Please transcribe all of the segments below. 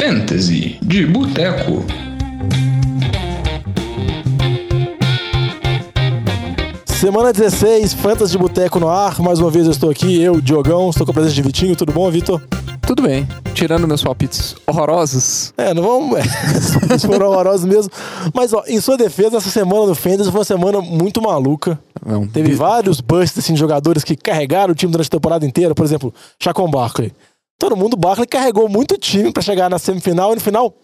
Fantasy de Boteco. Semana 16, Fantasy de Boteco no ar. Mais uma vez eu estou aqui, eu, Diogão, estou com a presença de Vitinho. Tudo bom, Vitor? Tudo bem, tirando meus palpites horrorosos. É, não vamos. É, foram horrorosos mesmo. Mas, ó, em sua defesa, essa semana do Fantasy foi uma semana muito maluca. Não, Teve vários busts assim, de jogadores que carregaram o time durante a temporada inteira. Por exemplo, Chacon Barkley. Todo mundo, Barkley carregou muito time para chegar na semifinal e no final,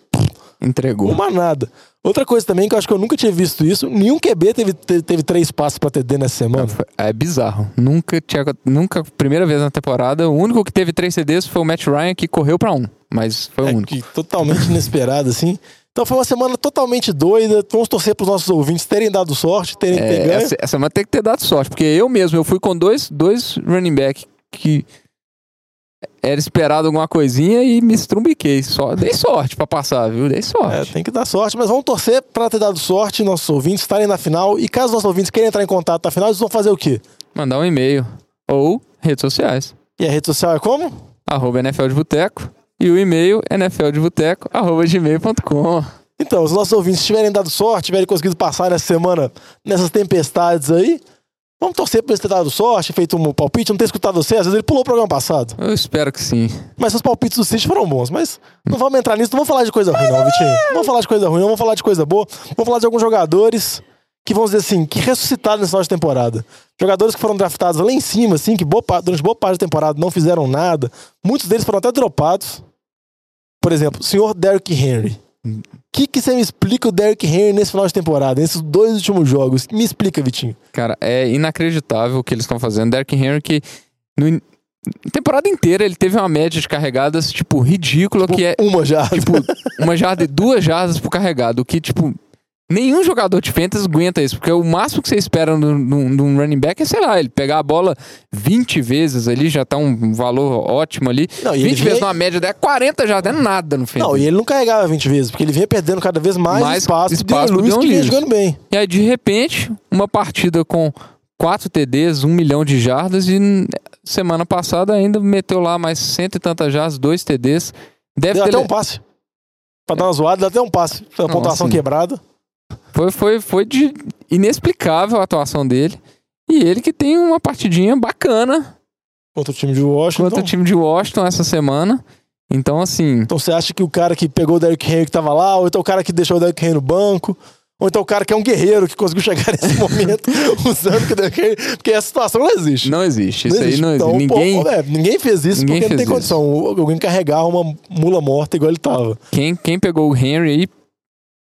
Entregou. uma nada. Outra coisa também que eu acho que eu nunca tinha visto isso: nenhum QB teve, teve, teve três passos pra TD nessa semana. É bizarro. Nunca tinha. Nunca, primeira vez na temporada, o único que teve três CDs foi o Matt Ryan, que correu pra um. Mas foi o É único. que totalmente inesperado, assim. Então foi uma semana totalmente doida. Vamos torcer pros nossos ouvintes terem dado sorte, terem ter É, ganho. essa, essa semana tem que ter dado sorte, porque eu mesmo, eu fui com dois, dois running back que era esperado alguma coisinha e me estrumbiquei. Só, dei sorte pra passar, viu? Dei É, sorte. tem que dar sorte, mas vamos torcer pra ter dado sorte, nossos ouvintes estarem na final. E caso nossos ouvintes queiram entrar em contato na final, eles vão fazer o quê? Mandar um e-mail. Ou redes sociais. E a rede social é como? Arroba NFL de Boteco. E o e-mail arroba gmail.com. Então, os nossos ouvintes tiverem dado sorte, tiverem conseguido passar nessa semana, nessas tempestades aí, vamos torcer pra eles terem dado sorte, feito um palpite, não ter escutado você, às vezes ele pulou o programa passado. Eu espero que sim. Mas os palpites do City foram bons, mas não vamos entrar nisso, não vamos falar de coisa ruim, não, Vitinho. Não vamos falar de coisa ruim, não vamos falar de coisa boa. Vamos falar de alguns jogadores que, vamos dizer assim, que ressuscitaram final de temporada. Jogadores que foram draftados lá em cima, assim, que boa, durante boa parte da temporada não fizeram nada. Muitos deles foram até dropados. Por exemplo, o senhor Derrick Henry. O que, que você me explica o Derrick Henry nesse final de temporada, nesses dois últimos jogos? Me explica, Vitinho. Cara, é inacreditável o que eles estão fazendo. Derrick Henry que no temporada inteira ele teve uma média de carregadas, tipo, ridícula, que é Uma já. tipo uma jarda e duas jardas por carregado, o que, tipo, nenhum jogador de fantasy aguenta isso, porque o máximo que você espera num, running back é, sei lá, ele pegar a bola 20 vezes ali, já tá um valor ótimo ali. Não, e 20 ele vezes vinha- numa média, é 40 já, é nada no fantasy. Não, e ele não carregava 20 vezes, porque ele vinha perdendo cada vez mais, Mais espaço. espaço pro Lewis que vinha jogando bem. E aí, de repente, uma partida com quatro TDs, um milhão de jardas, e semana passada ainda meteu lá mais cento e tantas jardas, dois TDs. Deve Deu ter. até um passe. Pra dar uma zoada, deu até um passe. Foi uma Não, pontuação quebrada. Foi, foi, foi de inexplicável a atuação dele. E ele que tem uma partidinha bacana Contra o time de Washington. contra o time de Washington essa semana. Então, assim, Então você acha que o cara que pegou o Derrick Henry que tava lá, ou então o cara que deixou o Derrick Henry no banco, ou então o cara que é um guerreiro que conseguiu chegar nesse momento usando que o Derrick Henry... Porque essa situação não existe. não existe. Isso aí não existe. Então, Ninguém, pô, é, ninguém fez isso ninguém porque não tem fez condição. Alguém carregar uma mula morta igual ele tava. quem, quem pegou o Henry aí,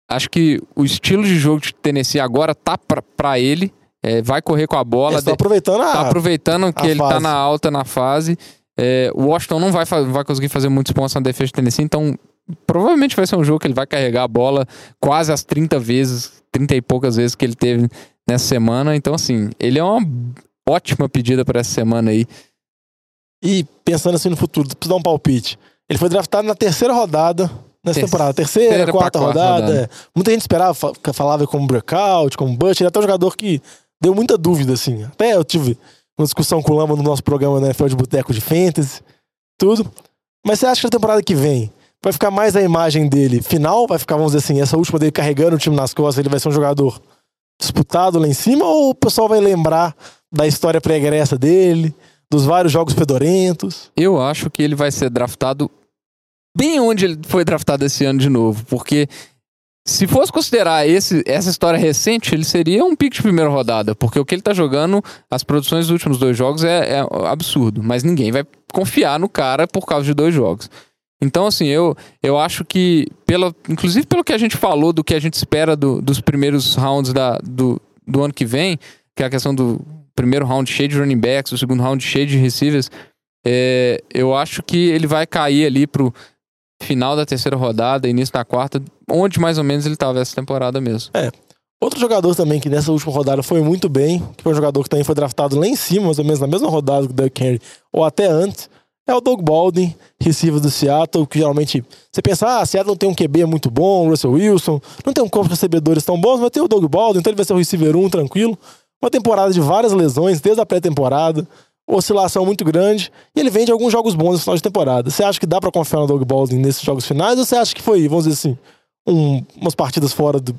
acho que o estilo de jogo de Tennessee agora tá pra ele. É, vai correr com a bola. De- aproveitando a... tá aproveitando que a ele tá fase. na alta na fase. É, o Washington não vai, vai conseguir fazer muitos pontos na defesa de Tennessee, então provavelmente vai ser um jogo que ele vai carregar a bola quase as 30 vezes, 30 e poucas vezes que ele teve nessa semana. Então, assim, ele é uma ótima pedida para essa semana aí. E pensando assim no futuro, preciso dar um palpite. Ele foi draftado na terceira rodada nessa Terceira temporada. Terceira, pra quarta, quarta rodada. rodada. Muita gente esperava, fa- falava como breakout, como Butch. Ele é até um jogador que deu muita dúvida, assim. Até eu tive uma discussão com o Lama no nosso programa na NFL de Boteco de Fantasy, tudo. Mas você acha que na temporada que vem vai ficar mais a imagem dele final? Vai ficar, vamos dizer assim, essa última dele carregando o time nas costas, ele vai ser um jogador disputado lá em cima? Ou o pessoal vai lembrar da história pregressa dele, dos vários jogos fedorentos? Eu acho que ele vai ser draftado bem onde ele foi draftado esse ano de novo, porque se fosse considerar esse, essa história recente, ele seria um pique de primeira rodada, porque o que ele tá jogando, as produções dos últimos dois jogos é, é absurdo, mas ninguém vai confiar no cara por causa de dois jogos. Então, assim, eu, eu acho que, pela, inclusive pelo que a gente falou, do que a gente espera do- dos primeiros rounds da, do, do ano que vem, que é a questão do primeiro round cheio de running backs, o segundo round cheio de receivers, é, eu acho que ele vai cair ali pro final da terceira rodada, início da quarta, onde mais ou menos ele estava essa temporada mesmo. Outro jogador também que nessa última rodada foi muito bem, que foi um jogador que também foi draftado lá em cima, mais ou menos na mesma rodada que o Derrick Henry, ou até antes, é o Doug Baldwin, receiver do Seattle, que geralmente você pensa, ah, Seattle não tem um QB muito bom, Russell Wilson, não tem um corpo de recebedores tão bons, mas tem o Doug Baldwin, então ele vai ser o receiver 1, tranquilo. Uma temporada de várias lesões, desde a pré-temporada. Oscilação muito grande. E ele vem de alguns jogos bons no final de temporada. Você acha que dá pra confiar no Doug Baldwin nesses jogos finais? Ou você acha que foi, vamos dizer assim, um- umas partidas fora do.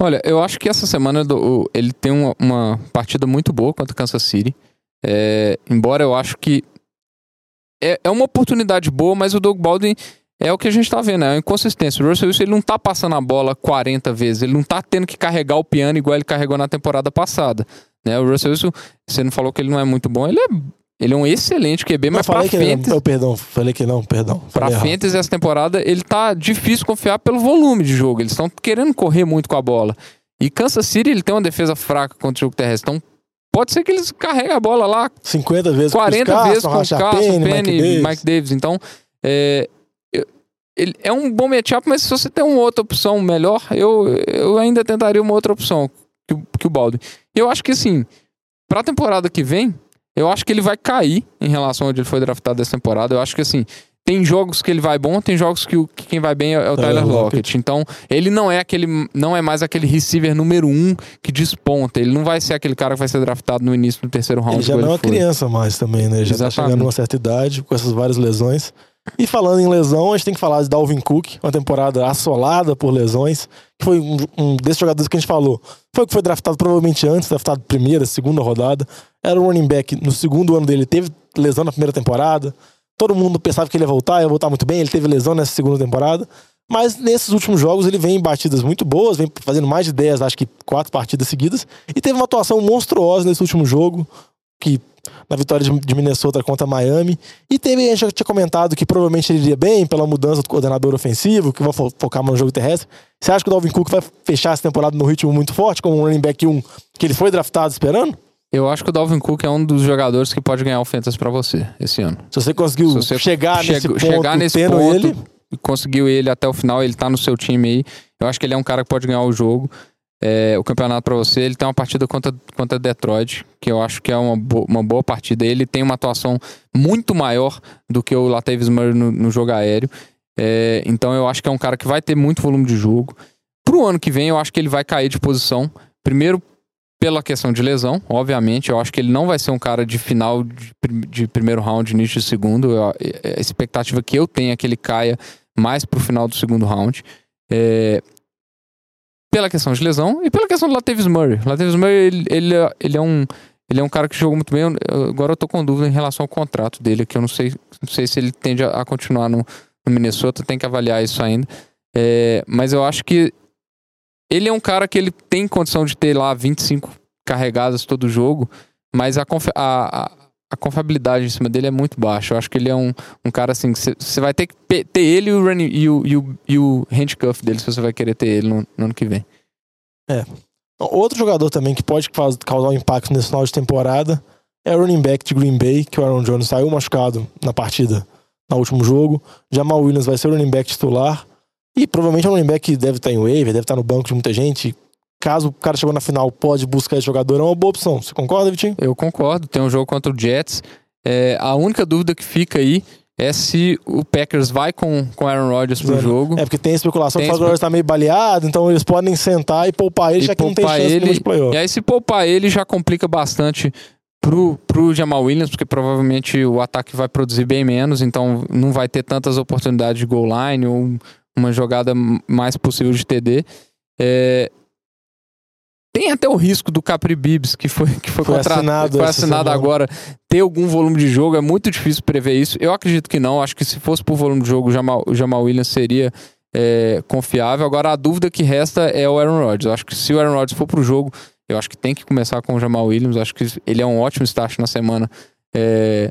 Olha, eu acho que essa semana do- ele tem uma, uma partida muito boa contra o Kansas City. É, embora eu acho que é, é uma oportunidade boa, mas o Doug Baldwin é o que a gente tá vendo, é uma inconsistência. O Russell Wilson ele não tá passando a bola 40 vezes, ele não tá tendo que carregar o piano igual ele carregou na temporada passada. Né? O Russell Wilson, você não falou que ele não é muito bom, ele é, ele é um excelente QB, mas pra falei que não. Oh, perdão, falei que não, perdão. Pra errado. Fantasy essa temporada, ele tá difícil confiar pelo volume de jogo. Eles estão querendo correr muito com a bola. E Kansas City, ele tem uma defesa fraca contra o jogo terrestre. Então, pode ser que eles carreguem a bola lá 50 vezes 40 com vezes com o Carson, Penny, Penny, Mike Mike Davis. Davis. Então, é, ele é um bom matchup, mas se você tem uma outra opção melhor, eu, eu ainda tentaria uma outra opção que, que o Baldwin. E eu acho que, assim, pra temporada que vem, eu acho que ele vai cair em relação onde ele foi draftado essa temporada. Eu acho que, assim, tem jogos que ele vai bom, tem jogos que, o- que quem vai bem é, é o Tyler Lockett. Lockett. Então, ele não é aquele, não é mais aquele receiver número um que desponta. Ele não vai ser aquele cara que vai ser draftado no início do terceiro round. Ele já não é uma criança mais também, né? Ele já tá Exatamente. chegando numa certa idade, com essas várias lesões. E falando em lesão, a gente tem que falar de Dalvin Cook, uma temporada assolada por lesões, que foi um, um desses jogadores que a gente falou. Foi o que foi draftado provavelmente antes, draftado primeira, segunda rodada. Era o running back no segundo ano dele, teve lesão na primeira temporada. Todo mundo pensava que ele ia voltar, ia voltar muito bem, ele teve lesão nessa segunda temporada. Mas nesses últimos jogos ele vem em batidas muito boas, vem fazendo mais de 10, acho que quatro partidas seguidas. E teve uma atuação monstruosa nesse último jogo, que na vitória de, Minnesota contra Miami. E teve, a gente já tinha comentado que provavelmente ele iria bem pela mudança do coordenador ofensivo, que vai fo- focar mais no jogo terrestre. Você acha que o Dalvin Cook vai fechar essa temporada no ritmo muito forte, como um running back 1, que ele foi draftado esperando? Eu acho que o Dalvin Cook é um dos jogadores que pode ganhar o Fantasy pra você esse ano. Se você conseguiu Se você chegar nesse ponto chegar nesse ponto, ele, conseguiu ele até o final, ele tá no seu time aí. Eu acho que ele é um cara que pode ganhar o jogo. É, o campeonato pra você, ele tem uma partida contra, contra Detroit, que eu acho que é uma, bo- uma boa partida. Ele tem uma atuação muito maior do que o Latavius Murray no, no jogo aéreo. É, então eu acho que é um cara que vai ter muito volume de jogo. Pro ano que vem, eu acho que ele vai cair de posição. Primeiro, pela questão de lesão, obviamente. Eu acho que ele não vai ser um cara de final de, de primeiro round, início de segundo. Eu- a expectativa que eu tenho é que ele caia mais pro final do segundo round. É, pela questão de lesão e pela questão do Latavius Murray. O Latavius Murray, ele, ele, é- ele é um ele é um cara que jogou muito bem. Agora eu tô com dúvida em relação ao contrato dele, que eu não sei, não sei se ele tende a, a continuar no, no Minnesota, tem que avaliar isso ainda. É, mas eu acho que ele é um cara que ele tem condição de ter lá 25 carregadas todo jogo, mas a, a, a, confiabilidade em cima dele é muito baixa. Eu acho que ele é um, um cara assim, você- vai ter que ter ele e o, running, e, o, e, o, e o handcuff dele, se você vai querer ter ele no, no ano que vem. Outro jogador também que pode causar um impacto nesse final de temporada é o running back de Green Bay, que o Aaron Jones saiu machucado na partida, no último jogo. Jamal Williams vai ser o running back titular. E provavelmente é um running back que deve estar em waiver, deve estar no banco de muita gente. Caso o cara chegou na final, pode buscar esse jogador, é uma boa opção. Você concorda, Vitinho? Eu concordo, tem um jogo contra o Jets. É, a única dúvida que fica aí é se o Packers vai com com Aaron Rodgers pro Zero. jogo. É porque tem especulação Tem que o Flávio está meio baleado, então eles podem sentar e poupar ele, E já que não tem chance ele, de playoff. E aí, se poupar ele, já complica bastante pro, pro Jamal Williams, porque provavelmente o ataque vai produzir bem menos, então não vai ter tantas oportunidades de goal line ou uma jogada mais possível de TD. É, Tem até o risco do Capri Bibbs, que foi, que foi, Foi assinado foi assinado agora, ter algum volume de jogo. É muito difícil prever isso. Eu acredito que não. Acho que se fosse por volume de jogo, o Jamal, o Jamal Williams seria é, confiável. Agora, a dúvida que resta é o Aaron Rodgers. Eu acho que se o Aaron Rodgers for pro jogo, eu acho que tem que começar com o Jamal Williams. Eu acho que ele é um ótimo start na semana é,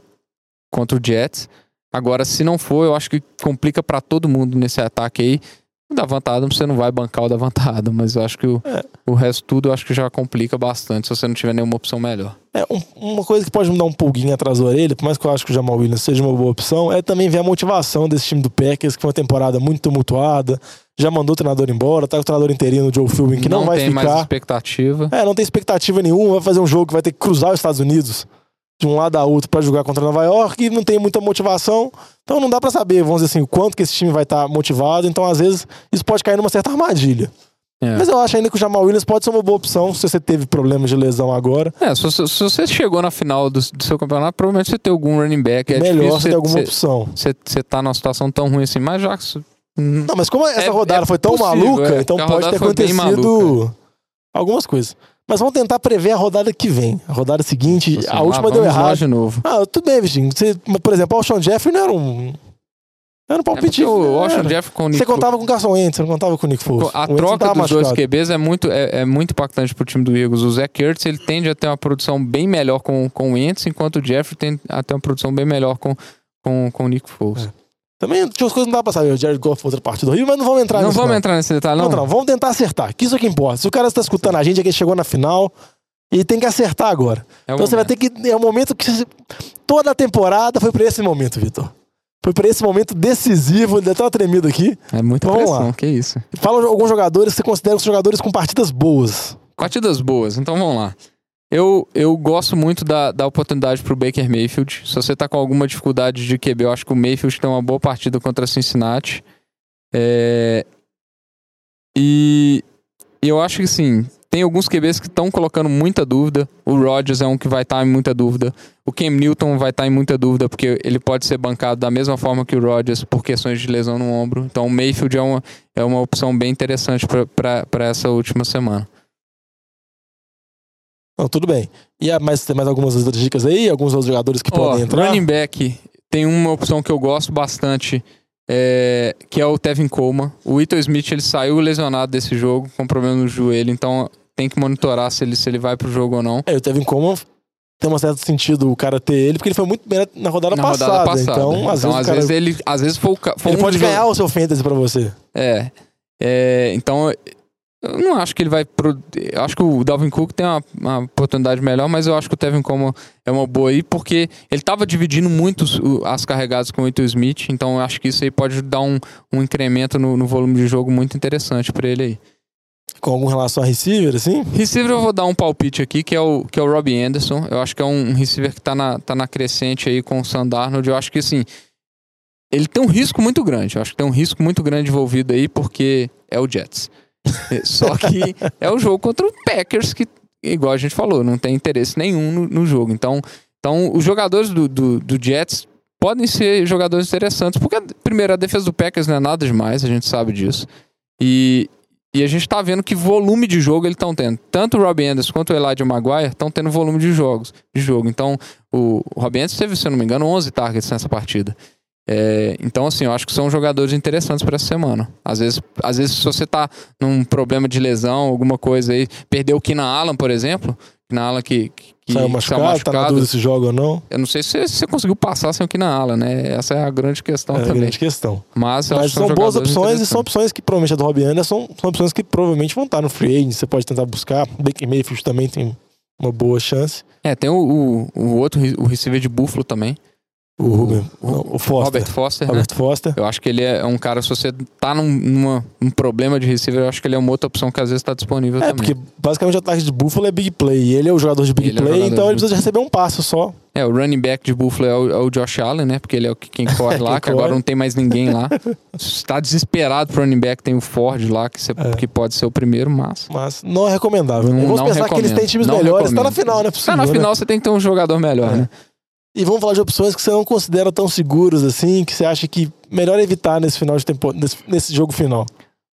contra o Jets. Agora, se não for, eu acho que complica pra todo mundo nesse ataque aí. O Davante Adams, você não vai bancar o Davante Adams, mas eu acho que o, É. o resto tudo eu acho que já complica bastante se você não tiver nenhuma opção melhor. É, um- uma coisa que pode me dar um pulguinho atrás da orelha, por mais que eu acho que o Jamal Williams seja uma boa opção, é também ver a motivação desse time do Packers, que foi uma temporada muito tumultuada, já mandou o treinador embora, tá com o treinador interino, o Joe Philbin, que não, vai tem mais ficar. expectativa. É, não tem expectativa nenhuma, vai fazer um jogo que vai ter que cruzar os Estados Unidos de um lado a outro para jogar contra Nova York e não tem muita motivação. Então não dá para saber, vamos dizer assim, o quanto que esse time vai estar motivado. Então às vezes isso pode cair numa certa armadilha. É. Mas eu acho ainda que o Jamal Williams pode ser uma boa opção se você teve problemas de lesão agora. É, se você, se você chegou na final do, do seu campeonato, provavelmente você tem algum running back. É Melhor você ter alguma você, opção. você, tá numa situação tão ruim assim, mas já Não, mas como essa É- rodada é foi tão possível, maluca, é, então pode ter acontecido algumas coisas. Mas vamos tentar prever a rodada que vem. A rodada seguinte, assim, a última deu vamos lá errado. de novo. Ah, tudo bem, Vitinho. Você, por exemplo, o Alshon Jeffrey não era um. Era um É palpite. porque o Washington. Jeff com o Nick Você contava com o Carson Wentz, você não contava com o Nick Foles. A troca dos dois machucado. QBs é muito, é, é muito impactante pro time do Eagles. O Zach Ertz, ele tende a ter uma produção bem melhor com, com o Wentz, enquanto o Jeff tem a ter uma produção bem melhor com, com, com o Nick Foles. Também tinha as coisas que não dá pra saber. O Jared Goff outra partida horrível, mas não vamos entrar não nisso. vamos não. entrar nesse detalhe, Não, não? não, vamos tentar acertar. Que isso é que importa. Se o cara está escutando a gente, é que ele chegou na final e tem que acertar agora. É o Então você vai momento. ter que. É um momento que. Toda a temporada foi pra esse momento, Vitor. Foi pra esse momento decisivo. Ele até uma tremida aqui. É muita Vamos pressão, lá. que isso. Fala alguns jogadores que você considera os jogadores com partidas boas. Partidas boas, então vamos lá. Eu, eu gosto muito da, da oportunidade pro Baker Mayfield. Se você tá com alguma dificuldade de QB, eu acho que o Mayfield tem uma boa partida contra Cincinnati. É, E eu acho que sim, tem alguns QBs que estão colocando muita dúvida. O Rodgers é um que vai estar em muita dúvida. O Cam Newton vai estar em muita dúvida, porque ele pode ser bancado da mesma forma que o Rodgers por questões de lesão no ombro. Então o Mayfield é uma, é uma opção bem interessante para essa última semana. Não, tudo bem. E mais, tem mais algumas outras dicas aí? Alguns outros jogadores que Ó, podem entrar? running back tem uma opção que eu gosto bastante, é, que é o Tevin Coleman. O Ito Smith ele saiu lesionado desse jogo com problema no joelho, então tem que monitorar se ele, se ele vai pro jogo ou não. É, o Tevin Coleman tem um certo sentido o cara ter ele, porque ele foi muito bem na rodada, Na passada, rodada passada. Então, às vezes, o cara, ele, às vezes foi, o foi ele um pode dos ganhar o seu fantasy pra você. É. É, então, eu não acho que ele vai. Pro... Eu acho que o Dalvin Cook tem uma, uma oportunidade melhor, mas eu acho que o Tevin Coleman é uma boa aí, porque ele tava dividindo muito as carregadas com o Ito Smith, então eu acho que isso aí pode dar um, um incremento no, no volume de jogo muito interessante pra ele aí. Com relação a receiver, assim? Receiver eu vou dar um palpite aqui, que é o, que é o Robbie Anderson. Eu acho que é um receiver que tá na, tá na crescente aí com o Sandarnold. Eu acho que assim. Ele tem um risco muito grande. Eu acho que tem um risco muito grande envolvido aí, porque é o Jets. Só que é o jogo contra o Packers, que, igual a gente falou, não tem interesse nenhum no, no jogo. Então, então, os jogadores do, do, do Jets podem ser jogadores interessantes, porque, primeiro, a defesa do Packers não é nada demais, a gente sabe disso. E, e a gente tá vendo que volume de jogo eles estão tendo. Tanto o Robbie Anderson quanto o Elijah Maguire estão tendo volume de jogos, de jogo. Então, o, o Robbie Anderson teve, se eu não me engano, 11 targets nessa partida. É, então, assim, eu acho que são jogadores interessantes para essa semana. Às vezes, às vezes, se você tá num problema de lesão, alguma coisa aí, perdeu o Keenan Allen, por exemplo, Keenan Allen que, que, que Saiu machucado, tá na dúvida se joga ou não. eu não sei se você, se você conseguiu passar sem o Keenan Allen, né? Essa é a grande questão É a também. grande questão. Mas, Mas são, são boas opções e são opções que provavelmente a do Robbie Anderson são opções que provavelmente vão estar no free agent. Você pode tentar buscar. Baker Mayfield também tem uma boa chance. É, tem o, o, o outro, o receiver de Buffalo também. O, Ruben, não, o Foster. Robert Foster, né? Robert Foster. Eu acho que ele é um cara, se você tá num, numa, num problema de receiver, eu acho que ele é uma outra opção que às vezes tá disponível É, também. porque basicamente o ataque de Buffalo é big play. E ele é o jogador de big Ele é o play, jogador então ele precisa de receber um passo só. É, o running back de Buffalo é o, é o Josh Allen, né? Porque ele é o que, quem corre lá, Quem que agora corre. não tem mais ninguém lá. Se tá desesperado pro running back, tem o Ford lá, que, você- É. que pode ser o primeiro, mas... Mas não é recomendável. né? Não- Vamos não pensar que eles recomendo. têm times Não melhores. Tá na recomendo. final, né? Tá Possível, na né? final, você tem que ter um jogador melhor, É. né? E vamos falar de opções que você não considera tão seguras assim, que você acha que melhor evitar nesse final de tempo, nesse, nesse jogo final.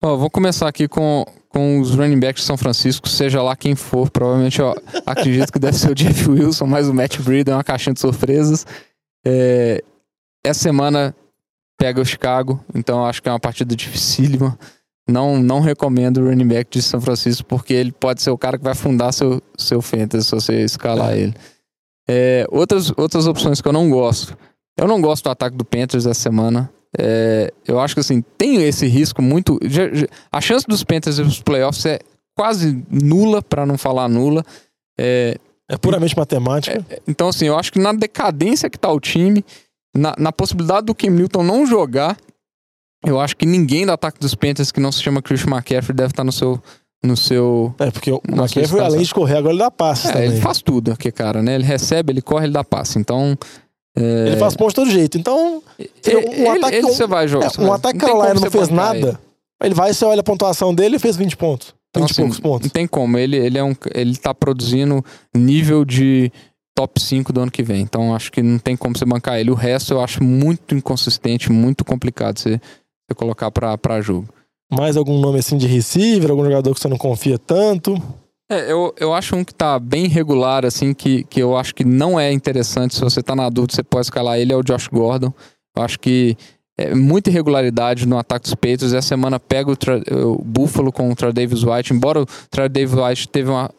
Ó, vou começar aqui com, com os running backs de São Francisco, seja lá quem for. Provavelmente, ó, acredito que deve ser o Jeff Wilson, mas o Matt Breida é uma caixinha de surpresas. É, essa semana pega o Chicago, então acho que é uma partida dificílima. Não, não recomendo o running back de São Francisco, porque ele pode ser o cara que vai fundar seu, seu fantasy se você escalar É. ele. É, outras, outras opções que eu não gosto. Eu não gosto do ataque do Panthers essa semana. É, eu acho que assim, tem esse risco muito. já- já- a chance dos Panthers ir pros playoffs é quase nula, para não falar nula. É, É puramente matemática. então, assim, eu acho que na decadência que tá o time, na, na possibilidade do Cam Newton não jogar, eu acho que ninguém do ataque dos Panthers que não se chama Christian McCaffrey deve estar no seu. No seu É, porque o McCaffrey, além de correr, agora ele dá passes é, também. ele faz tudo aqui, cara, né? Ele recebe, ele corre, ele dá passe. Então. é, Ele faz pontos de todo jeito. Então, ele, um ataque- ele você vai jogar. é, um ataque não Carolina não você fez nada. ele. Vai, você olha a pontuação dele e fez 20 pontos. 20 Então, assim, poucos pontos. Não tem como. Ele, ele, é um, ele tá produzindo nível de top 5 do ano que vem. Então acho que não tem como você bancar ele. O resto eu acho muito inconsistente, muito complicado você, você colocar pra jogo. Mais algum nome assim de receiver, algum jogador que você não confia tanto? É, eu, eu acho um que tá bem regular, assim, que, que eu acho que não é interessante. Se você tá na dúvida, você pode escalar ele, é o Josh Gordon. Eu acho que é muita irregularidade no ataque dos Patriots. Essa semana pega o, Tra- o Buffalo com o Davis White. Embora o Davis White teve uma,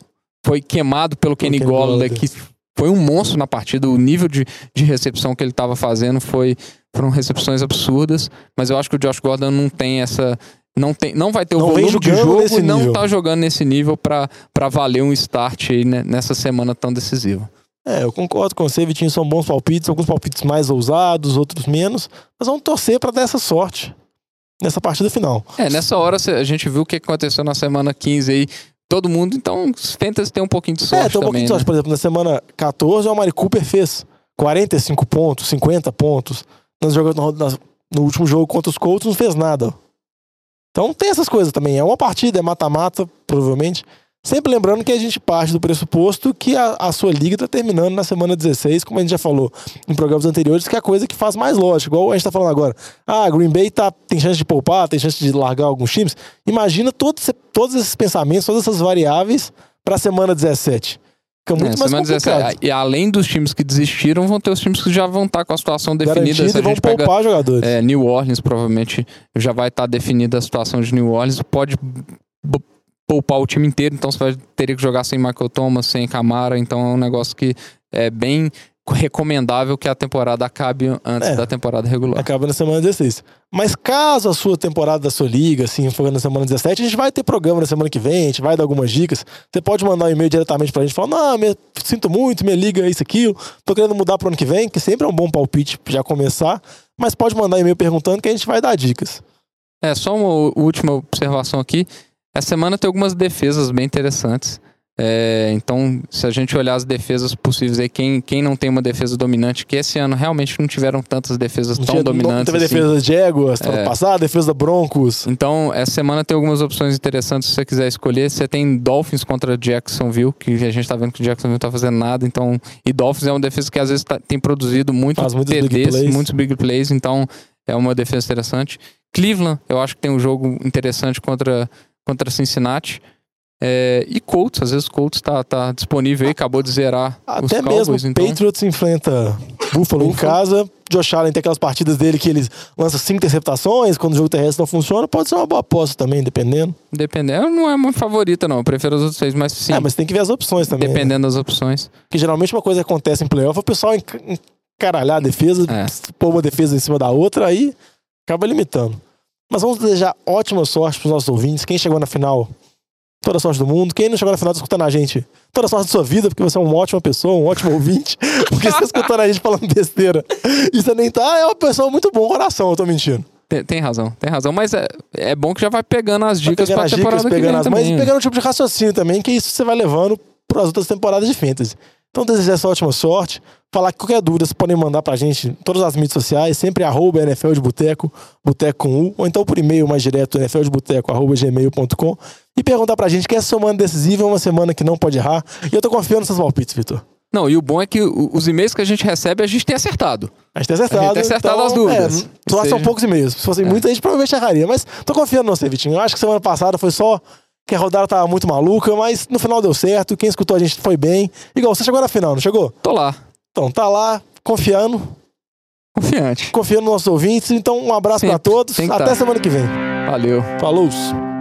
foi queimado pelo Kenny Golladay. que foi um monstro na partida. O nível de, de recepção que ele estava fazendo foi, foram recepções absurdas. Mas eu acho que o Josh Gordon não tem essa... Não, tem, não vai ter o Não volume de jogo e não nível. tá jogando nesse nível pra pra valer um start aí né, nessa semana tão decisiva. É, eu concordo com você, Vitinho. São bons palpites, alguns palpites mais ousados, outros menos. Mas vamos torcer pra dar essa sorte nessa partida final. É, nessa hora a gente viu o que aconteceu na semana 15 aí. Todo mundo, então, os Fantasy tem um pouquinho de sorte é, tem um pouquinho também, de sorte. né? Por exemplo, na semana 14, o Amari Cooper fez 45 pontos, 50 pontos. Nas- no último jogo contra os Colts, não fez nada. Então tem essas coisas também. É uma partida, é mata-mata, provavelmente. Sempre lembrando que a gente parte do pressuposto que a, a sua liga tá terminando na semana 16, como a gente já falou em programas anteriores, que é a coisa que faz mais lógica. Igual a gente tá falando agora. Ah, Green Bay tá, tem chance de poupar, tem chance de largar alguns times. Imagina todos, todos esses pensamentos, todas essas variáveis pra semana 17. Fica muito É, mais complicado. 17. E além dos times que desistiram, vão ter os times que já vão estar com a situação definida. Garantido Se a vão gente pega poupar jogadores. é, New Orleans, provavelmente já vai estar definida a situação de New Orleans. Pode poupar o time inteiro, então você vai teria que jogar sem Michael Thomas, sem Camara. Então é um negócio que é bem recomendável que a temporada acabe antes É. da temporada regular. Acaba na semana 16. Mas caso a sua temporada da sua liga, assim, for na semana 17, a gente vai ter programa na semana que vem, a gente vai dar algumas dicas. Você pode mandar um e-mail diretamente pra gente falar: Não, me- sinto muito, minha liga é isso, aquilo. Tô querendo mudar pro ano que vem, que sempre é um bom palpite pra já começar. Mas pode mandar e-mail perguntando que a gente vai dar dicas. É, só uma última observação aqui. Essa semana tem algumas defesas bem interessantes. É, então, se a gente olhar as defesas possíveis aí, quem, quem não tem uma defesa dominante, que esse ano realmente não tiveram tantas defesas tão tinha- não dominantes. teve assim. defesa da Jaguars, ano É. passado, defesa da Broncos. Então, essa semana tem algumas opções interessantes se você quiser escolher. Você tem Dolphins contra Jacksonville, que a gente tá vendo que o Jacksonville não tá fazendo nada. Então, e Dolphins é uma defesa que às vezes tá- tem produzido muito Faz muitos big TDs, plays. muitos big plays. Então, é uma defesa interessante. Cleveland, eu acho que tem um jogo interessante contra, contra Cincinnati. É, e Colts, às vezes o Colts tá, tá disponível aí, acabou de zerar os Até Cowboys. mesmo então, Patriots enfrenta Buffalo, em casa. Josh Allen tem aquelas partidas dele que ele lança cinco interceptações, quando o jogo terrestre não funciona, pode ser uma boa aposta também, dependendo. dependendo, não é uma favorita não, eu prefiro as outras seis, mas sim, É, mas tem que ver as opções também. né? dependendo das opções. Porque geralmente uma coisa que acontece em playoff é o pessoal enca- encaralhar a defesa, É. pôr uma defesa em cima da outra, aí acaba limitando. Mas vamos desejar ótima sorte pros nossos ouvintes. Quem chegou na final, toda a sorte do mundo. Quem não chegou na final, tá escutando a gente, toda a sorte da sua vida, porque você é uma ótima pessoa, um ótimo ouvinte. Porque você tá escutando a gente falando besteira. E você nem tá, é uma pessoa muito bom coração, eu tô mentindo. Tem, tem razão, tem razão. Mas é, é bom que já vai pegando as Vai dicas pegando pra as temporada dicas, pegando as também. mas e pegando um tipo de raciocínio também, que isso você vai levando para as outras temporadas de Fantasy. Então, desejar essa ótima sorte. Falar que qualquer dúvida, vocês podem mandar pra gente em todas as mídias sociais, sempre arroba NFL de Boteco, Boteco com U, ou então por e-mail mais direto, nfldeboteco, arroba gmail.com, e perguntar pra gente que essa semana decisiva é uma semana que não pode errar. E eu tô confiando nessas palpites, Vitor. Não, e o bom é que os e-mails que a gente recebe, a gente tem acertado. A gente tem acertado. A gente tem acertado então, as dúvidas. É, só Ou são seja- poucos e-mails. Se fossem É. muitos, a gente provavelmente erraria. Mas tô confiando no você, Vitinho. Eu acho que semana passada foi só que a rodada tava muito maluca, mas no final deu certo. Quem escutou a gente foi bem. Igual, você chegou na final, não chegou? Tô lá, Então, tá lá, confiando, confiante. confiando nos nossos ouvintes. Então, um abraço pra todos. Até tá. semana que vem. Valeu. Falou!